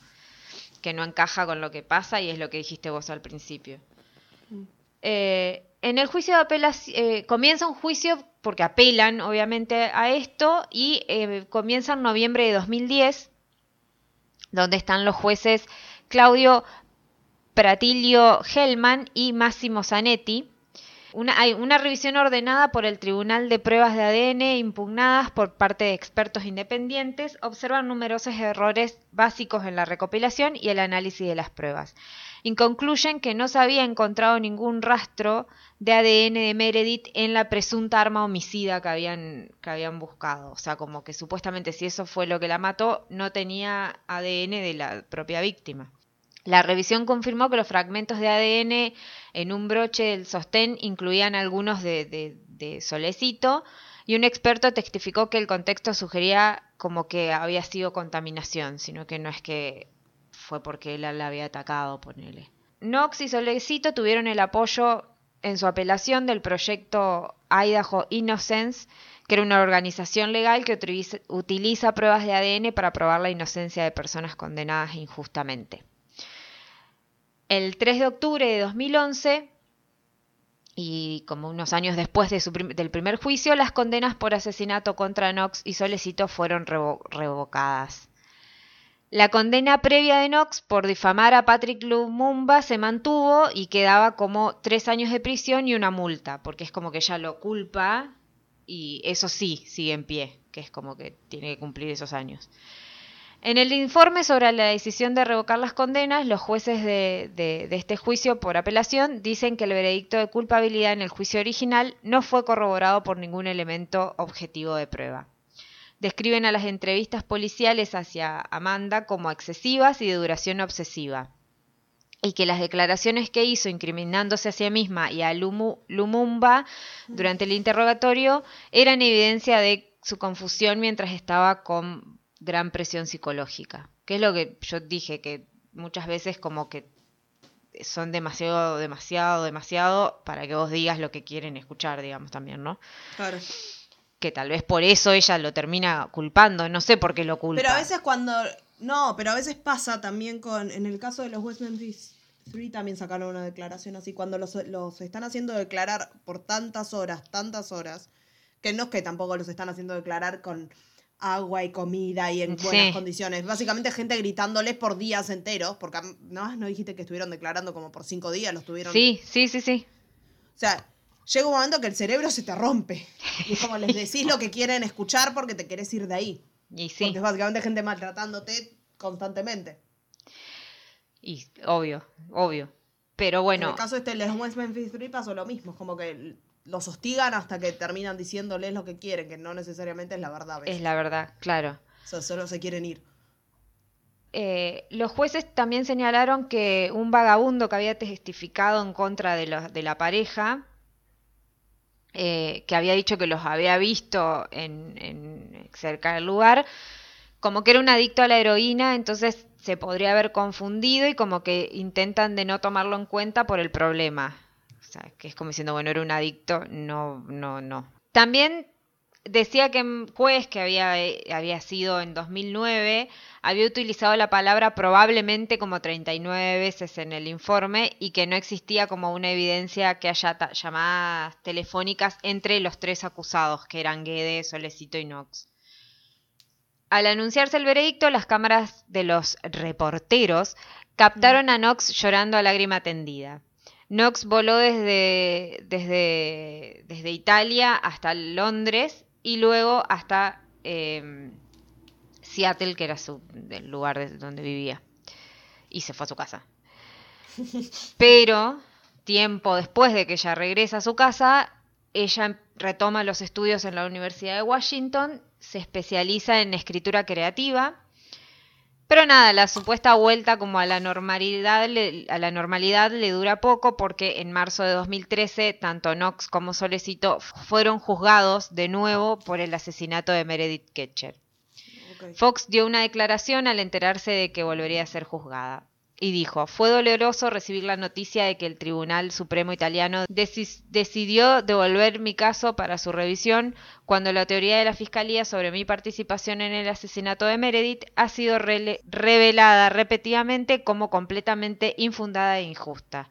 que no encaja con lo que pasa y es lo que dijiste vos al principio. Eh, en el juicio de apelación, comienza un juicio porque apelan obviamente a esto y eh, comienza en noviembre de 2010, donde están los jueces Claudio Pratilio Hellman y Massimo Zanetti. Una, hay una revisión ordenada por el Tribunal de Pruebas de ADN impugnadas por parte de expertos independientes observan numerosos errores básicos en la recopilación y el análisis de las pruebas. Y concluyen que no se había encontrado ningún rastro de ADN de Meredith en la presunta arma homicida que habían, que habían buscado. O sea, como que supuestamente si eso fue lo que la mató, no tenía ADN de la propia víctima. La revisión confirmó que los fragmentos de ADN en un broche del sostén incluían algunos de, de- de Solecito y un experto testificó que el contexto sugería como que había sido contaminación, sino que no es que fue porque él la había atacado, ponele. Knox y Solecito tuvieron el apoyo en su apelación del proyecto Idaho Innocence, que era una organización legal que utiliza, pruebas de ADN para probar la inocencia de personas condenadas injustamente. El 3 de octubre de 2011, y como unos años después del primer juicio, las condenas por asesinato contra Knox y Solecito fueron revo- revocadas. La condena previa de Knox por difamar a Patrick Lumumba se mantuvo y quedaba como tres años de prisión y una multa, porque es como que ya lo culpa y eso sí sigue en pie, que es como que tiene que cumplir esos años. En el informe sobre la decisión de revocar las condenas, los jueces de, de- de este juicio por apelación dicen que el veredicto de culpabilidad en el juicio original no fue corroborado por ningún elemento objetivo de prueba. Describen a las entrevistas policiales hacia Amanda como excesivas y de duración obsesiva, y que las declaraciones que hizo incriminándose a sí misma y a Lumu- Lumumba durante el interrogatorio eran evidencia de su confusión mientras estaba con gran presión psicológica, que es lo que yo dije, que muchas veces como que son demasiado, demasiado, demasiado para que vos digas lo que quieren escuchar, digamos también, ¿no? Claro. Que tal vez por eso ella lo termina culpando, no sé por qué lo culpa. Pero a veces cuando. No, pero a veces pasa también con. En el caso de los West Memphis 3 también sacaron una declaración así. Cuando los, los están haciendo declarar por tantas horas, tantas horas, que no es que tampoco los están haciendo declarar con agua y comida y en Sí. buenas condiciones. Básicamente gente gritándoles por días enteros, porque no, no dijiste que estuvieron declarando como por cinco días, los tuvieron. Sí, sí, sí, sí. O sea, llega un momento que el cerebro se te rompe. Y es como les decís lo que quieren escuchar porque te querés ir de ahí. Y sí, Porque es básicamente gente maltratándote constantemente. y obvio, obvio. Pero En bueno, el caso este, los West Memphis 3 pasó lo mismo. Es como que los hostigan hasta que terminan diciéndoles lo que quieren, que no necesariamente es la verdad. es la verdad, claro. O sea, solo se quieren ir. Eh, los jueces también señalaron que un vagabundo que había testificado en contra de, los- de la pareja, eh, que había dicho que los había visto en, en cerca del lugar, como que era un adicto a la heroína, entonces se podría haber confundido y como que intentan de no tomarlo en cuenta por el problema. O sea, que es como diciendo, bueno, era un adicto, no, no, no. También decía que juez que había, eh, había sido en 2009 había utilizado la palabra probablemente como 39 veces en el informe y que no existía como una evidencia que haya llamadas telefónicas entre los tres acusados, que eran Guedes, Solecito y Knox. Al anunciarse el veredicto, las cámaras de los reporteros captaron a Knox llorando a lágrima tendida. Knox voló desde, desde, desde Italia hasta Londres y luego hasta eh, Seattle, que era su, el lugar de- donde vivía. Y se fue a su casa. Pero, tiempo después de que ella regresa a su casa, ella retoma los estudios en la Universidad de Washington, se especializa en escritura creativa. Pero nada, la supuesta vuelta como a la normalidad le, a la normalidad le dura poco porque en marzo de 2013 tanto Knox como Solecito fueron juzgados de nuevo por el asesinato de Meredith Ketcher. Fox dio una declaración al enterarse de que volvería a ser juzgada. Y dijo, fue doloroso recibir la noticia de que el Tribunal Supremo Italiano decidió devolver mi caso para su revisión cuando la teoría de la Fiscalía sobre mi participación en el asesinato de Meredith ha sido revelada repetidamente como completamente infundada e injusta.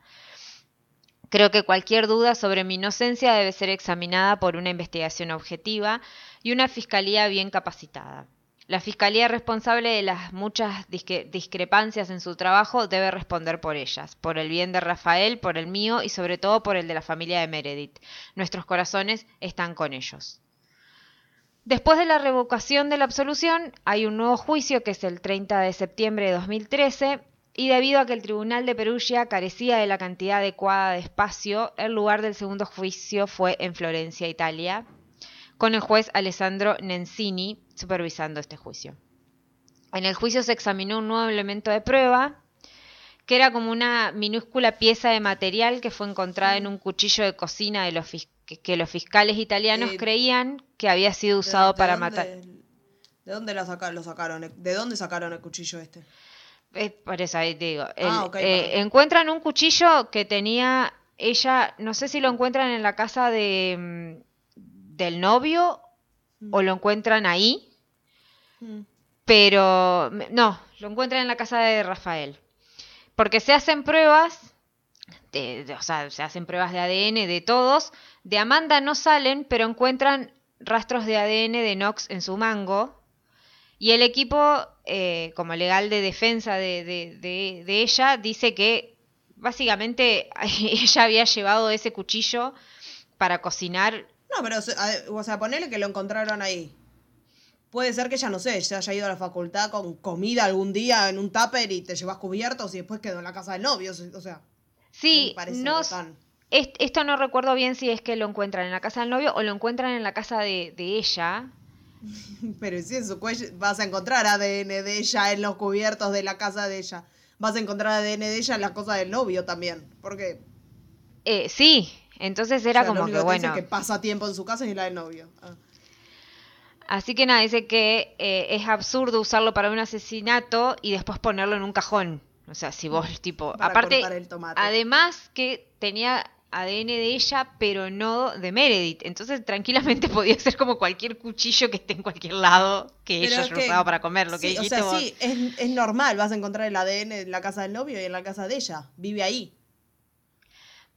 Creo que cualquier duda sobre mi inocencia debe ser examinada por una investigación objetiva y una fiscalía bien capacitada. La fiscalía responsable de las muchas discrepancias en su trabajo debe responder por ellas, por el bien de Rafael, por el mío y sobre todo por el de la familia de Meredith. Nuestros corazones están con ellos. Después de la revocación de la absolución, hay un nuevo juicio que es el 30 de septiembre de 2013 y debido a que el Tribunal de Perugia carecía de la cantidad adecuada de espacio, el lugar del segundo juicio fue en Florencia, Italia, con el juez Alessandro Nenzini supervisando este juicio. En el juicio se examinó un nuevo elemento de prueba, que era como una minúscula pieza de material que fue encontrada en un cuchillo de cocina de los, que, los fiscales italianos Eh, creían que había sido ¿De- usado de para matar. ¿De dónde lo sacaron, lo sacaron? ¿De dónde sacaron el cuchillo este? Es por eso ahí te digo. el- Ah, ok, eh, encuentran un cuchillo que tenía ella, no sé si lo encuentran en la casa de mm, del novio o lo encuentran ahí, Mm. pero no, lo encuentran en la casa de Rafael. Porque se hacen pruebas, de- de- o sea, se hacen pruebas de ADN de todos. De Amanda no salen, pero encuentran rastros de ADN de Knox en su mango. Y el equipo, eh, como legal de defensa de, de- de- de ella, dice que básicamente ella había llevado ese cuchillo para cocinar. No, pero, o sea, o sea, ponele que lo encontraron ahí. Puede ser que ya no sé, se haya ido a la facultad con comida algún día en un tupper y te llevas cubiertos y después quedó en la casa del novio. O sea, Sí, no, tan- est- esto no recuerdo bien si es que lo encuentran en la casa del novio o lo encuentran en la casa de, de ella. Pero si en su cuello vas a encontrar ADN de ella en los cubiertos de la casa de ella. Vas a encontrar ADN de ella en las cosas del novio también. Porque Eh, sí, entonces era o sea, lo como único que bueno. que pasa tiempo en su casa y la del novio. Ah. Así que nada, dice que eh, es absurdo usarlo para un asesinato y después ponerlo en un cajón. O sea, si vos, tipo, Para aparte, el tomate. además que tenía ADN de ella, pero no de Meredith. Entonces, tranquilamente podía ser como cualquier cuchillo que esté en cualquier lado que Pero ella haya usado para comer, lo que sí, o dijiste sea, vos. sí, es, es normal, vas a encontrar el ADN en la casa del novio y en la casa de ella. Vive ahí.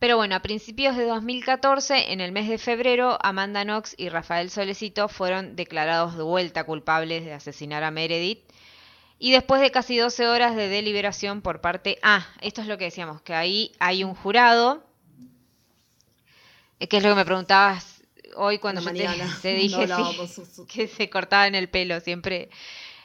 Pero bueno, a principios de 2014, en el mes de febrero, Amanda Knox y Rafael Solecito fueron declarados de vuelta culpables de asesinar a Meredith. Y después de casi 12 horas de deliberación por parte... Ah, esto es lo que decíamos, que ahí hay un jurado, eh, que es lo que me preguntabas hoy cuando yo te, No dije sí, hablábamos, su- su- que se cortaban el pelo siempre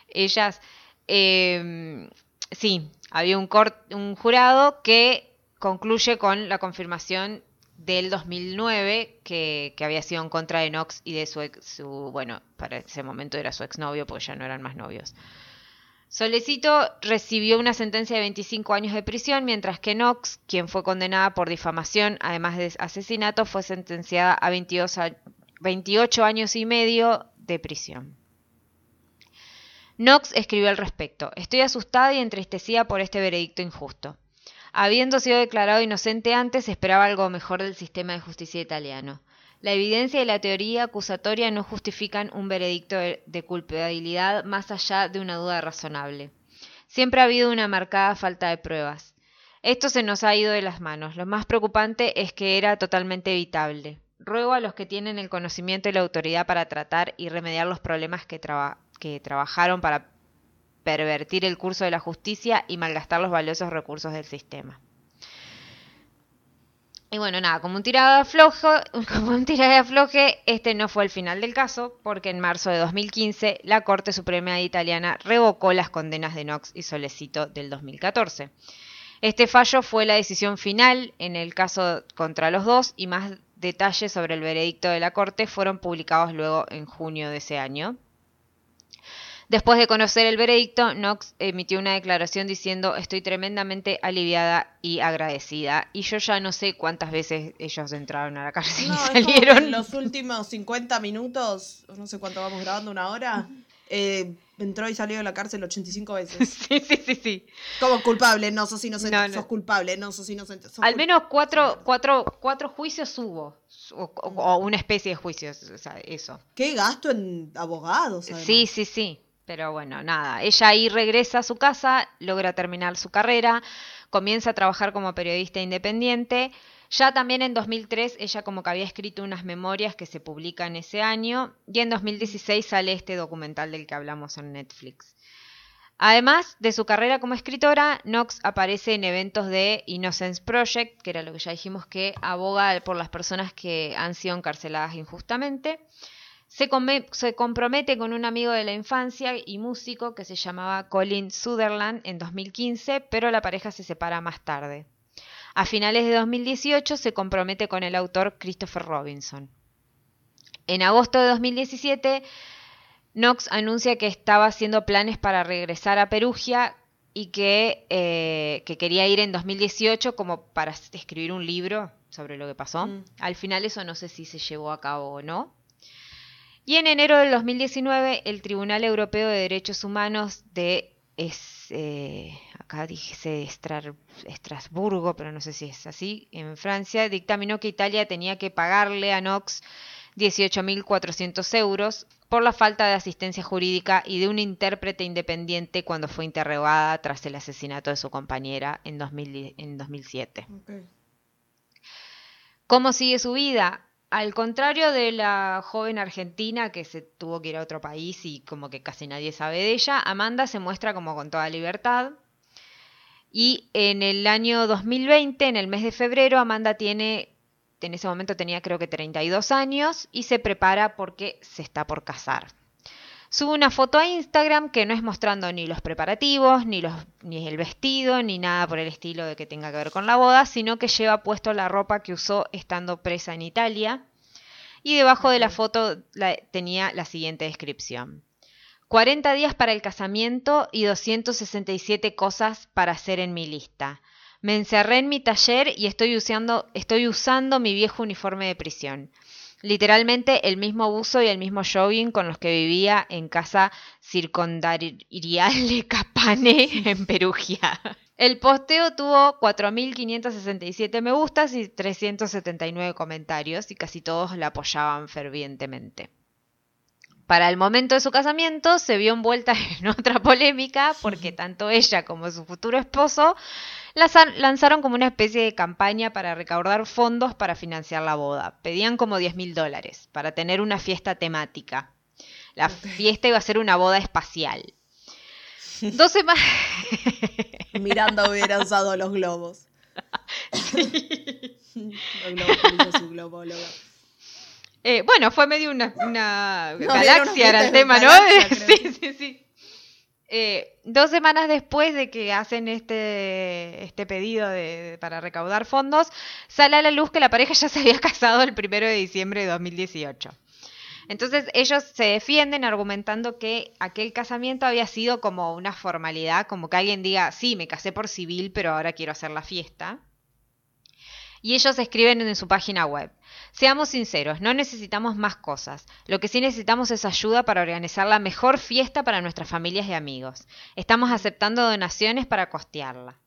ellas. Eh, sí, había un jurado que concluye con la confirmación del 2009 que, había sido en contra de Knox y de su, ex- su bueno, para ese momento era su exnovio porque ya no eran más novios. Solecito recibió una sentencia de 25 años de prisión, mientras que Knox, quien fue condenada por difamación, además de asesinato, fue sentenciada a 22 a- 28 años y medio de prisión. Knox escribió al respecto, estoy asustada y entristecida por este veredicto injusto. Habiendo sido declarado inocente antes, esperaba algo mejor del sistema de justicia italiano. La evidencia y la teoría acusatoria no justifican un veredicto de, culpabilidad más allá de una duda razonable. Siempre ha habido una marcada falta de pruebas. Esto se nos ha ido de las manos. Lo más preocupante es que era totalmente evitable. Ruego a los que tienen el conocimiento y la autoridad para tratar y remediar los problemas que, que trabajaron para pervertir el curso de la justicia y malgastar los valiosos recursos del sistema. Y bueno, nada, como un tirado de aflojo, como un tirado de afloje, este no fue el final del caso, porque en marzo de 2015 la Corte Suprema Italiana revocó las condenas de Knox y Solecito del 2014. Este fallo fue la decisión final en el caso contra los dos y más detalles sobre el veredicto de la Corte fueron publicados luego en junio de ese año. Después de conocer el veredicto, Knox emitió una declaración diciendo estoy tremendamente aliviada y agradecida. Y yo ya no sé cuántas veces ellos entraron a la cárcel No, y salieron. en los últimos 50 minutos, no sé cuánto vamos grabando, una hora, eh, entró y salió de la cárcel 85 veces. Sí, sí, sí, sí. Como culpable, no sos inocente, No, no. sos culpable, no sos inocente. sos Al menos cuatro, cuatro, cuatro juicios hubo. O, o- o una especie de juicios, o sea, eso. Qué gasto en abogados, además. Sí, sí, sí. Pero bueno, nada. Ella ahí regresa a su casa, logra terminar su carrera, comienza a trabajar como periodista independiente. Ya también en 2003 ella como que había escrito unas memorias que se publican ese año y en 2016 sale este documental del que hablamos en Netflix. Además de su carrera como escritora, Knox aparece en eventos de Innocence Project, que era lo que ya dijimos que aboga por las personas que han sido encarceladas injustamente. Se, come- se compromete con un amigo de la infancia y músico que se llamaba Colin Sutherland en 2015, pero la pareja se separa más tarde. A finales de 2018 se compromete con el autor Christopher Robinson. En agosto de 2017, Knox anuncia que estaba haciendo planes para regresar a Perugia y que, eh, que quería ir en 2018 como para escribir un libro. Sobre lo que pasó. Mm. Al final eso no sé si se llevó a cabo o no. Y en enero del 2019, el Tribunal Europeo de Derechos Humanos de es, eh, acá dije Estrasburgo, pero no sé si es así, en Francia, dictaminó que Italia tenía que pagarle a Knox 18.400 euros por la falta de asistencia jurídica y de un intérprete independiente cuando fue interrogada tras el asesinato de su compañera en, 2000 en 2007. Ok. ¿Cómo sigue su vida? Al contrario de la joven argentina que se tuvo que ir a otro país y como que casi nadie sabe de ella, Amanda se muestra como con toda libertad. Y en el año 2020, en el mes de febrero, Amanda tiene, en ese momento tenía creo que 32 años y se prepara porque se está por casar. Sube una foto a Instagram que no es mostrando ni los preparativos, ni, los, ni el vestido, ni nada por el estilo de que tenga que ver con la boda, sino que lleva puesto la ropa que usó estando presa en Italia. Y debajo de la foto la- tenía la siguiente descripción. 40 días para el casamiento y 267 cosas para hacer en mi lista. Me encerré en mi taller y estoy usando, estoy usando mi viejo uniforme de prisión. Literalmente el mismo buzo y el mismo jogging con los que vivía en casa circundarial de Capane en Perugia. El posteo tuvo 4.567 me gustas y 379 comentarios y casi todos la apoyaban fervientemente. Para el momento de su casamiento se vio envuelta en otra polémica porque tanto ella como su futuro esposo lanza- lanzaron como una especie de campaña para recaudar fondos para financiar la boda. Pedían como 10 mil dólares para tener una fiesta temática. La fiesta iba a ser una boda espacial. Dos semanas... Miranda hubiera usado los globos. los globos su globóloga. Eh, bueno, fue medio una, No, galaxia era el tema, ¿no? galaxia, sí, sí, sí. Eh, dos semanas después de que hacen este, este pedido de- para recaudar fondos, sale a la luz que la pareja ya se había casado el primero de diciembre de 2018. Entonces ellos se defienden argumentando que aquel casamiento había sido como una formalidad, como que alguien diga, sí, me casé por civil, pero ahora quiero hacer la fiesta. Y ellos escriben en su página web, seamos sinceros, no necesitamos más cosas, lo que sí necesitamos es ayuda para organizar la mejor fiesta para nuestras familias y amigos. Estamos aceptando donaciones para costearla.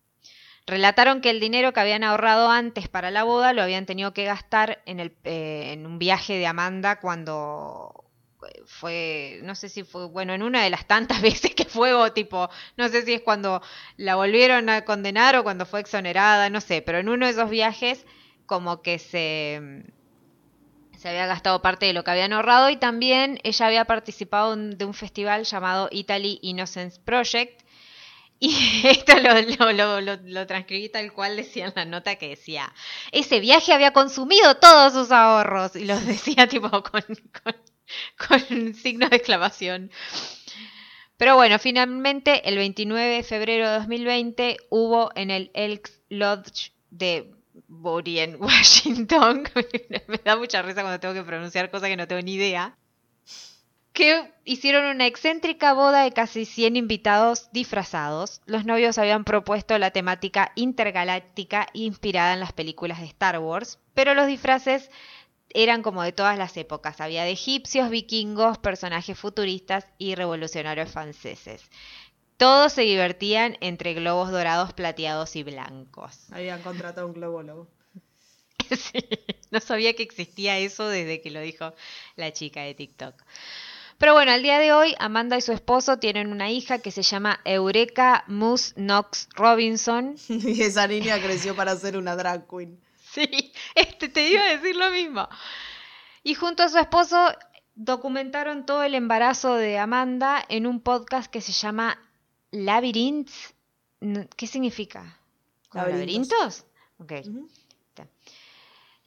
Relataron que el dinero que habían ahorrado antes para la boda lo habían tenido que gastar en, el, eh, en un viaje de Amanda cuando eh, fue, no sé si fue, bueno, en una de las tantas veces que fue, o tipo, no sé si es cuando la volvieron a condenar o cuando fue exonerada, no sé, pero en uno de esos viajes como que se, se había gastado parte de lo que habían ahorrado y también ella había participado de un festival llamado Italy Innocence Project. Y esto lo, lo, lo, lo- lo transcribí tal cual decía en la nota que decía, ese viaje había consumido todos sus ahorros. Y los decía tipo con, con, con signo de exclamación. Pero bueno, finalmente el 29 de febrero de 2020 hubo en el Elks Lodge de Bury en Washington, me da mucha risa cuando tengo que pronunciar cosas que no tengo ni idea, que hicieron una excéntrica boda de casi 100 invitados disfrazados. Los novios habían propuesto la temática intergaláctica inspirada en las películas de Star Wars, pero los disfraces eran como de todas las épocas. Había de egipcios, vikingos, personajes futuristas y revolucionarios franceses. Todos se divertían entre globos dorados, plateados y blancos. Habían contratado un globólogo. Sí, no sabía que existía eso desde que lo dijo la chica de TikTok. Pero bueno, al día de hoy, Amanda y su esposo tienen una hija que se llama Eureka Moose Knox Robinson. Y esa niña creció para ser una drag queen. Sí, este te iba a decir lo mismo. Y junto a su esposo documentaron todo el embarazo de Amanda en un podcast que se llama Labyrinths. No, ¿Qué significa? ¿Como Laberintos. Ok.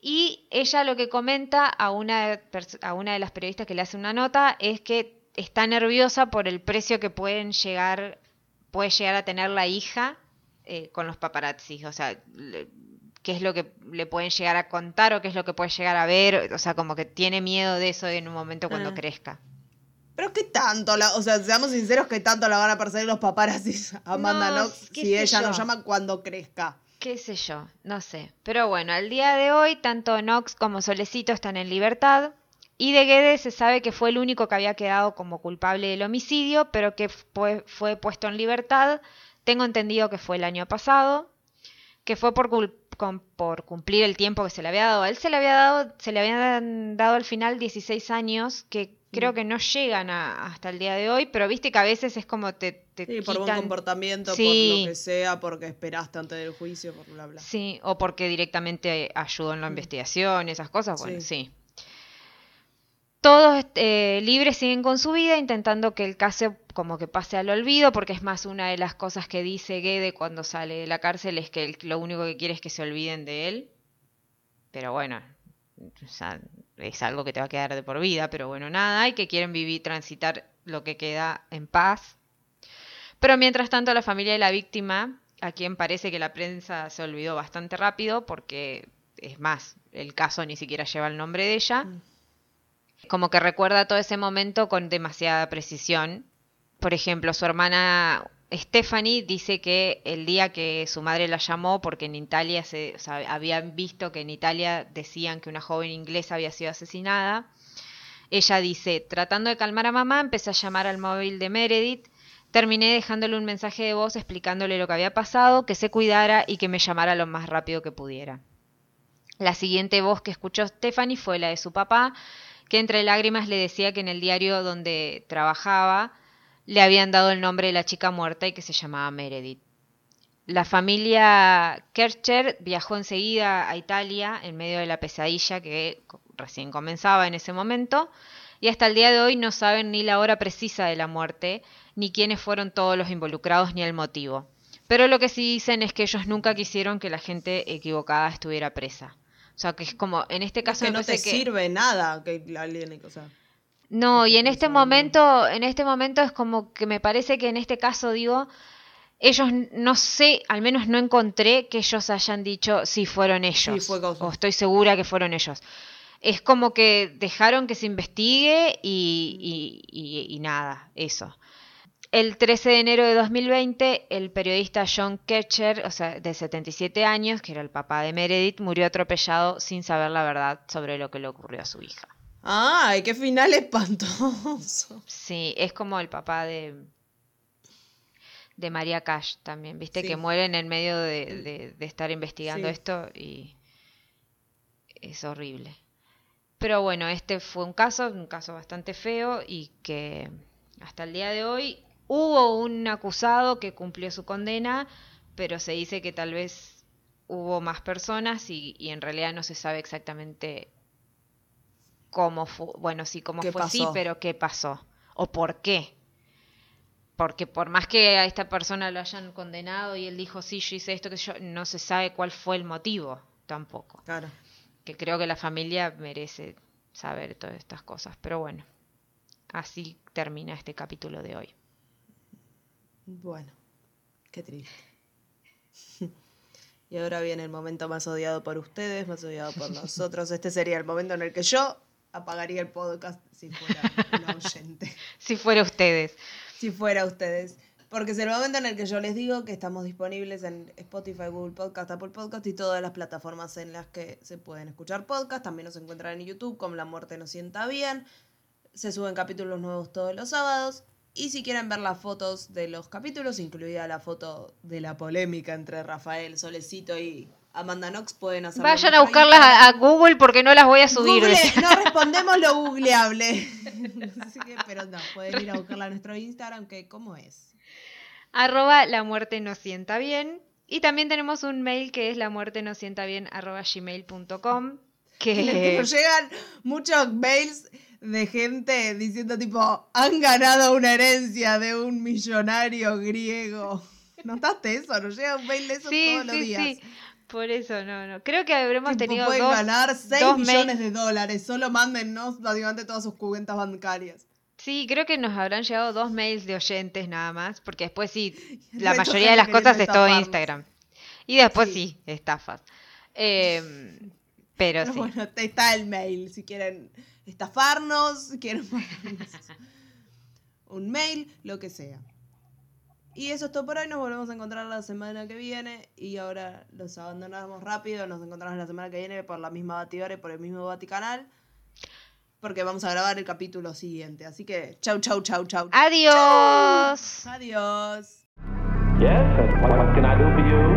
Y ella lo que comenta a una, a una de las periodistas que le hace una nota es que está nerviosa por el precio que pueden llegar, puede llegar a tener la hija eh, con los paparazzis. O sea, le- qué es lo que le pueden llegar a contar o qué es lo que puede llegar a ver. O sea, como que tiene miedo de eso en un momento cuando Ah. crezca. Pero qué tanto, la, o sea, seamos sinceros, qué tanto la van a perseguir los paparazzis a Amanda No, Knox si ella yo. nos llama cuando crezca. qué sé yo, no sé. Pero bueno, al día de hoy, tanto Knox como Solecito están en libertad. Y de Guedes se sabe que fue el único que había quedado como culpable del homicidio, pero que fue, fue puesto en libertad. Tengo entendido que fue el año pasado, que fue por, con- por cumplir el tiempo que se le había dado. A él se le había dado, se le habían dado al final 16 años, que creo Mm. que no llegan a- hasta el día de hoy, pero viste que a veces es como te, te Sí, por buen comportamiento, Sí. por lo que sea, porque esperaste antes del juicio, por bla bla. Sí, o porque directamente ayudó en la investigación, esas cosas, bueno, Mm. Sí. sí. Todos eh, libres siguen con su vida, intentando que el caso como que pase al olvido, porque es más una de las cosas que dice Guede cuando sale de la cárcel, es que él lo único que quiere es que se olviden de él. Pero bueno, o sea, es algo que te va a quedar de por vida, pero bueno, nada, y que quieren vivir, transitar lo que queda en paz. Pero mientras tanto, la familia de la víctima, a quien parece que la prensa se olvidó bastante rápido, porque es más, el caso ni siquiera lleva el nombre de ella, Mm. como que recuerda todo ese momento con demasiada precisión. Por ejemplo, su hermana Stephanie dice que el día que su madre la llamó, porque en Italia se, o habían visto que en Italia decían que una joven inglesa había sido asesinada, ella dice, tratando de calmar a mamá, empecé a llamar al móvil de Meredith, terminé dejándole un mensaje de voz explicándole lo que había pasado, que se cuidara y que me llamara lo más rápido que pudiera. La siguiente voz que escuchó Stephanie fue la de su papá, que entre lágrimas le decía que en el diario donde trabajaba le habían dado el nombre de la chica muerta y que se llamaba Meredith. La familia Kercher viajó enseguida a Italia en medio de la pesadilla que recién comenzaba en ese momento y hasta el día de hoy no saben ni la hora precisa de la muerte, ni quiénes fueron todos los involucrados, ni el motivo. Pero lo que sí dicen es que ellos nunca quisieron que la gente equivocada estuviera presa. O sea, que es como, en este caso que no te que... sirve nada que alguien, o sea, No, y en este momento, en este momento es como que me parece que en este caso digo, ellos no sé, al menos no encontré que ellos hayan dicho si fueron ellos. fue o estoy segura que fueron ellos. Es como que dejaron que se investigue y, y- y- y nada, eso. El 13 de enero de 2020, el periodista John Ketcher, o sea, de 77 años, que era el papá de Meredith, murió atropellado sin saber la verdad sobre lo que le ocurrió a su hija. ¡Ay, qué final espantoso! Sí, es como el papá de de María Cash también, viste Sí. que muere en el medio de, de- de estar investigando Sí. esto y es horrible. Pero bueno, este fue un caso, un caso bastante feo y que hasta el día de hoy hubo un acusado que cumplió su condena, pero se dice que tal vez hubo más personas y, y en realidad no se sabe exactamente cómo fue, bueno, sí, cómo ¿Qué fue, sí, pero qué pasó o por qué. Porque por más que a esta persona lo hayan condenado y él dijo, sí, yo hice esto, que yo, no se sabe cuál fue el motivo tampoco. Claro. Que creo que la familia merece saber todas estas cosas. Pero bueno, así termina este capítulo de hoy. Bueno, qué triste. Y ahora viene el momento más odiado por ustedes, más odiado por nosotros. Este sería el momento en el que yo apagaría el podcast si fuera un oyente. Si fuera ustedes. si fuera ustedes. Porque es el momento en el que yo les digo que estamos disponibles en Spotify, Google Podcast, Apple Podcast y todas las plataformas en las que se pueden escuchar podcast. También nos encuentran en YouTube como La Muerte nos sienta bien. Se suben capítulos nuevos todos los sábados. Y si quieren ver las fotos de los capítulos, incluida la foto de la polémica entre Rafael Solecito y Amanda Knox, pueden hacerlo. en Vayan a buscarlas a. Google porque no las voy a subir. Google, no respondemos lo googleable. Así que, pero no, pueden ir a buscarla a nuestro Instagram, que ¿cómo es? arroba la muerte no sienta bien. Y también tenemos un mail que es la muerte no sienta bien arroba gmail.com. Que Nos llegan muchos mails de gente diciendo tipo, han ganado una herencia de un millonario griego. ¿Notaste eso? Nos llega un mail de eso sí, todos los días. sí. Por eso, no, no. Creo que habremos tenido pueden dos, ganar 6 dos millones de dólares. Solo mándennos básicamente todas sus cuentas bancarias. Sí, creo que nos habrán llegado dos mails de oyentes nada más, porque después sí, la mayoría de las cosas es todo. Instagram. Y después Sí. sí, estafas. Eh, pero sí. bueno, está el mail. Si quieren estafarnos, si quieren un mail, lo que sea. Y eso es todo por hoy. Nos volvemos a encontrar la semana que viene. Y ahora los abandonamos rápido. Nos encontramos la semana que viene por la misma batidora y por el mismo Vaticanal. Porque vamos a grabar el capítulo siguiente. Así que chau, chau, chau, chau. Adiós. Adiós. Yes, what, what can I do for you?